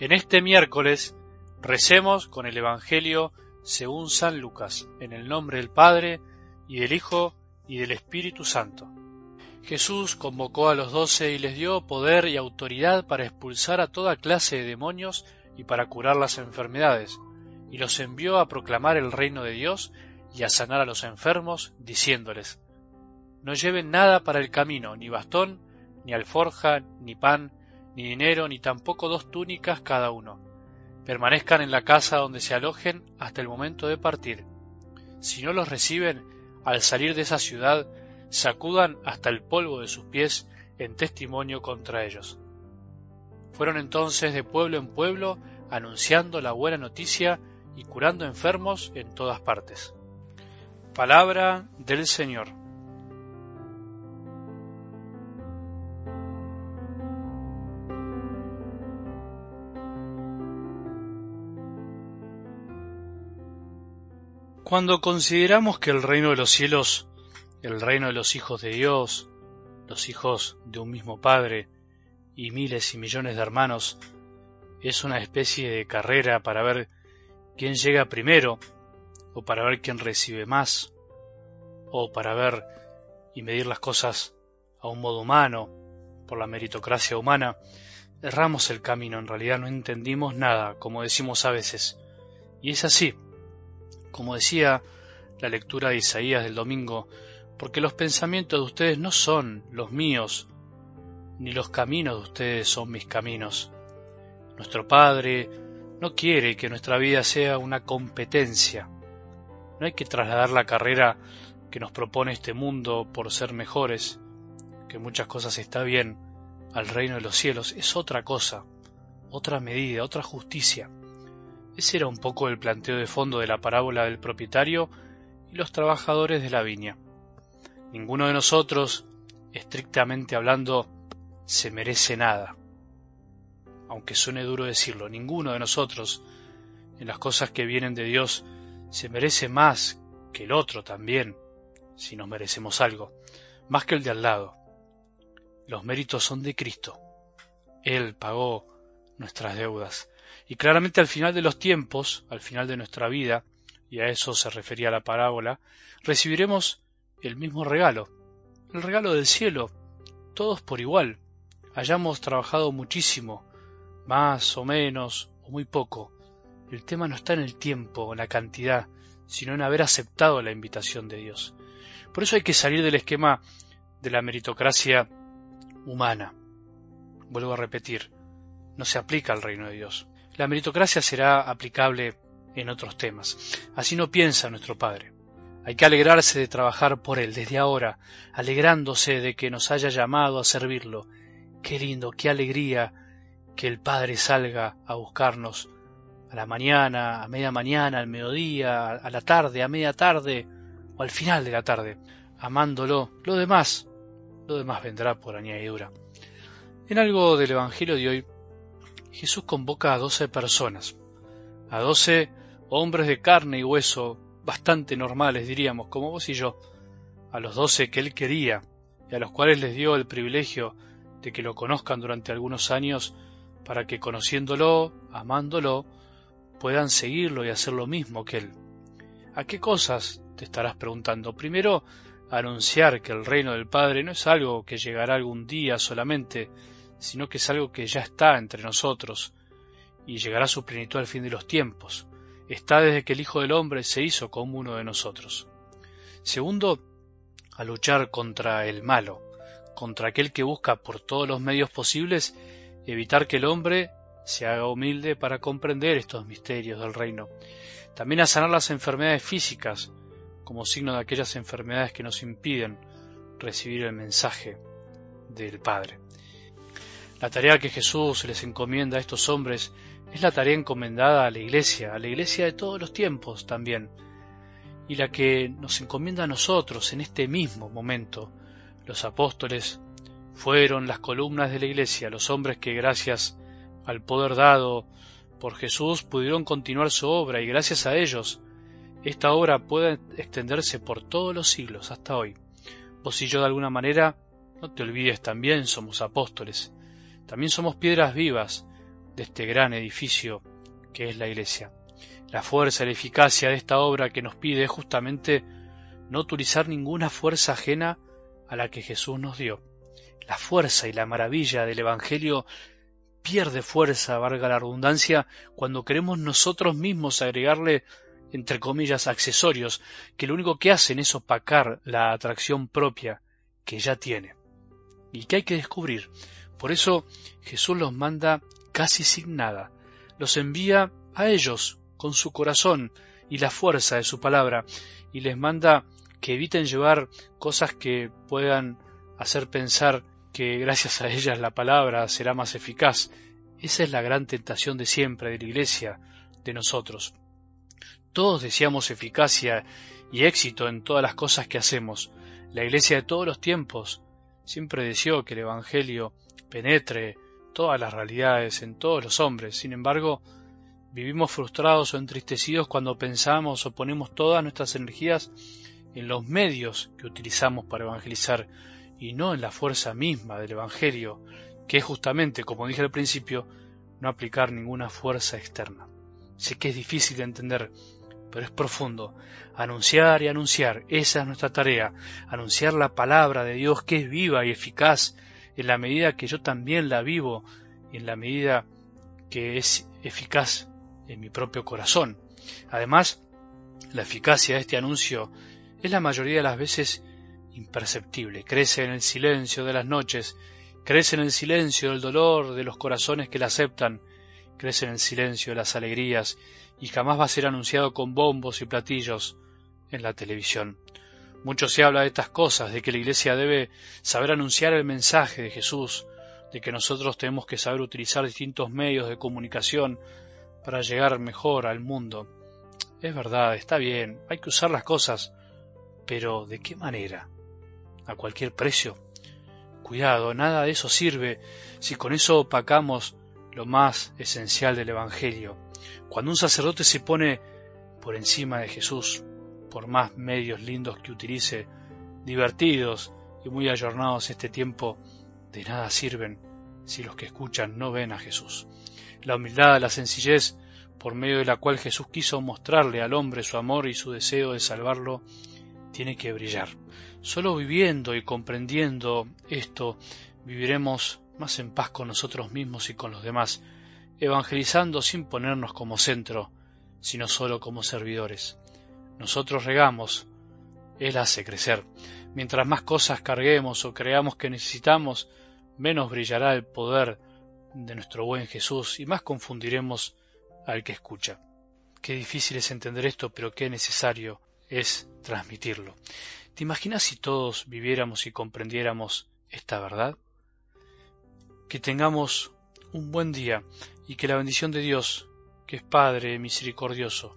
En este miércoles recemos con el Evangelio según San Lucas, en el nombre del Padre, y del Hijo, y del Espíritu Santo. Jesús convocó a los doce y les dio poder y autoridad para expulsar a toda clase de demonios y para curar las enfermedades, y los envió a proclamar el reino de Dios y a sanar a los enfermos, diciéndoles, No lleven nada para el camino, ni bastón, ni alforja, ni pan, ni dinero, ni tampoco dos túnicas cada uno. Permanezcan en la casa donde se alojen hasta el momento de partir. Si no los reciben, al salir de esa ciudad, sacudan hasta el polvo de sus pies en testimonio contra ellos. Fueron entonces de pueblo en pueblo anunciando la buena noticia y curando enfermos en todas partes. Palabra del Señor. Cuando consideramos que el reino de los cielos, el reino de los hijos de Dios, los hijos de un mismo Padre y miles y millones de hermanos, es una especie de carrera para ver quién llega primero, o para ver quién recibe más, o para ver y medir las cosas a un modo humano, por la meritocracia humana, erramos el camino, en realidad no entendimos nada, como decimos a veces. Y es así, como decía la lectura de Isaías del domingo, porque los pensamientos de ustedes no son los míos, ni los caminos de ustedes son mis caminos. Nuestro Padre no quiere que nuestra vida sea una competencia. No hay que trasladar la carrera que nos propone este mundo por ser mejores, que muchas cosas está bien, al reino de los cielos. Es otra cosa, otra medida, otra justicia. Ese era un poco el planteo de fondo de la parábola del propietario y los trabajadores de la viña. Ninguno de nosotros, estrictamente hablando, se merece nada. Aunque suene duro decirlo, ninguno de nosotros, en las cosas que vienen de Dios, se merece más que el otro también, si nos merecemos algo, más que el de al lado. Los méritos son de Cristo. Él pagó nuestras deudas. Y claramente al final de los tiempos, al final de nuestra vida, y a eso se refería la parábola, recibiremos el mismo regalo, el regalo del cielo, todos por igual, hayamos trabajado muchísimo, más o menos, o muy poco. El tema no está en el tiempo, en la cantidad, sino en haber aceptado la invitación de Dios. Por eso hay que salir del esquema de la meritocracia humana. Vuelvo a repetir, no se aplica al reino de Dios. La meritocracia será aplicable en otros temas. Así no piensa nuestro Padre. Hay que alegrarse de trabajar por Él desde ahora, alegrándose de que nos haya llamado a servirlo. Qué lindo, qué alegría que el Padre salga a buscarnos a la mañana, a media mañana, al mediodía, a la tarde, a media tarde o al final de la tarde, amándolo. Lo demás, lo demás vendrá por añadidura. En algo del Evangelio de hoy Jesús convoca a doce personas, a doce hombres de carne y hueso, bastante normales diríamos, como vos y yo, a los doce que él quería y a los cuales les dio el privilegio de que lo conozcan durante algunos años para que conociéndolo, amándolo, puedan seguirlo y hacer lo mismo que él. ¿A qué cosas? te estarás preguntando. Primero, anunciar que el reino del Padre no es algo que llegará algún día solamente, sino que es algo que ya está entre nosotros y llegará a su plenitud al fin de los tiempos. Está desde que el Hijo del Hombre se hizo como uno de nosotros. Segundo, a luchar contra el malo, contra aquel que busca por todos los medios posibles evitar que el hombre se haga humilde para comprender estos misterios del reino. También a sanar las enfermedades físicas, como signo de aquellas enfermedades que nos impiden recibir el mensaje del Padre. La tarea que Jesús les encomienda a estos hombres es la tarea encomendada a la Iglesia, a la Iglesia de todos los tiempos también, y la que nos encomienda a nosotros en este mismo momento. Los apóstoles fueron las columnas de la Iglesia, los hombres que gracias al poder dado por Jesús pudieron continuar su obra y gracias a ellos esta obra puede extenderse por todos los siglos hasta hoy. Vos y yo de alguna manera, no te olvides, también somos apóstoles, también somos piedras vivas, de este gran edificio que es la Iglesia. La fuerza la eficacia de esta obra que nos pide es justamente no utilizar ninguna fuerza ajena a la que Jesús nos dio. La fuerza y la maravilla del Evangelio pierde fuerza, valga la redundancia, cuando queremos nosotros mismos agregarle, entre comillas, accesorios, que lo único que hacen es opacar la atracción propia que ya tiene y que hay que descubrir. Por eso Jesús los manda casi sin nada, los envía a ellos con su corazón y la fuerza de su palabra, y les manda que eviten llevar cosas que puedan hacer pensar que gracias a ellas la palabra será más eficaz. Esa es la gran tentación de siempre de la Iglesia, de nosotros. Todos deseamos eficacia y éxito en todas las cosas que hacemos. La Iglesia de todos los tiempos siempre deseó que el Evangelio penetre todas las realidades en todos los hombres. Sin embargo, vivimos frustrados o entristecidos cuando pensamos o ponemos todas nuestras energías en los medios que utilizamos para evangelizar y no en la fuerza misma del Evangelio, que es justamente, como dije al principio, no aplicar ninguna fuerza externa. Sé que es difícil de entender, pero es profundo. Anunciar y anunciar, esa es nuestra tarea, anunciar la palabra de Dios que es viva y eficaz en la medida que yo también la vivo en la medida que es eficaz en mi propio corazón. Además, la eficacia de este anuncio es la mayoría de las veces imperceptible, crece en el silencio de las noches, crece en el silencio del dolor de los corazones que la aceptan, crece en el silencio de las alegrías y jamás va a ser anunciado con bombos y platillos en la televisión. Mucho se habla de estas cosas, de que la Iglesia debe saber anunciar el mensaje de Jesús, de que nosotros tenemos que saber utilizar distintos medios de comunicación para llegar mejor al mundo. Es verdad, está bien, hay que usar las cosas, pero ¿de qué manera? ¿A cualquier precio? Cuidado, nada de eso sirve si con eso opacamos lo más esencial del Evangelio. Cuando un sacerdote se pone por encima de Jesús, por más medios lindos que utilice, divertidos y muy ayornados este tiempo, de nada sirven si los que escuchan no ven a Jesús. La humildad, la sencillez, por medio de la cual Jesús quiso mostrarle al hombre su amor y su deseo de salvarlo, tiene que brillar. Solo viviendo y comprendiendo esto, viviremos más en paz con nosotros mismos y con los demás, evangelizando sin ponernos como centro, sino solo como servidores. Nosotros regamos, Él hace crecer. Mientras más cosas carguemos o creamos que necesitamos, menos brillará el poder de nuestro buen Jesús y más confundiremos al que escucha. Qué difícil es entender esto, pero qué necesario es transmitirlo. ¿Te imaginas si todos viviéramos y comprendiéramos esta verdad? Que tengamos un buen día y que la bendición de Dios, que es Padre misericordioso,